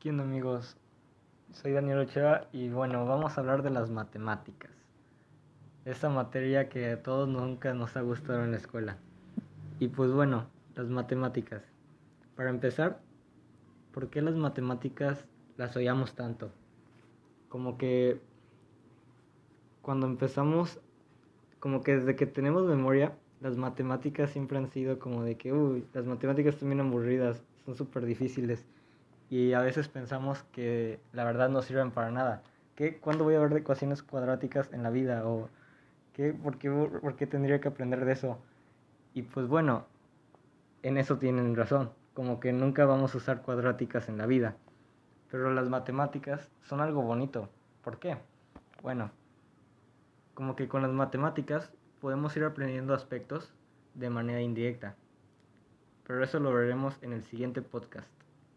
¿Qué onda amigos? Soy Daniel Ochoa y bueno, vamos a hablar de las matemáticas. Esa materia que a todos nunca nos ha gustado en la escuela. Y pues bueno, las matemáticas. Para empezar, ¿por qué las matemáticas las oíamos tanto? Como que cuando empezamos, como que desde que tenemos memoria, las matemáticas siempre han sido como de que, uy, las matemáticas son bien aburridas, son súper difíciles y a veces pensamos que la verdad no sirven para nada. ¿Qué? ¿Cuándo voy a ver ecuaciones cuadráticas en la vida? ¿O qué? ¿Por qué, por qué tendría que aprender de eso? Y pues bueno, en eso tienen razón, como que nunca vamos a usar cuadráticas en la vida. Pero las matemáticas son algo bonito. ¿Por qué? Bueno, como que con las matemáticas podemos ir aprendiendo aspectos de manera indirecta. Pero eso lo veremos en el siguiente podcast.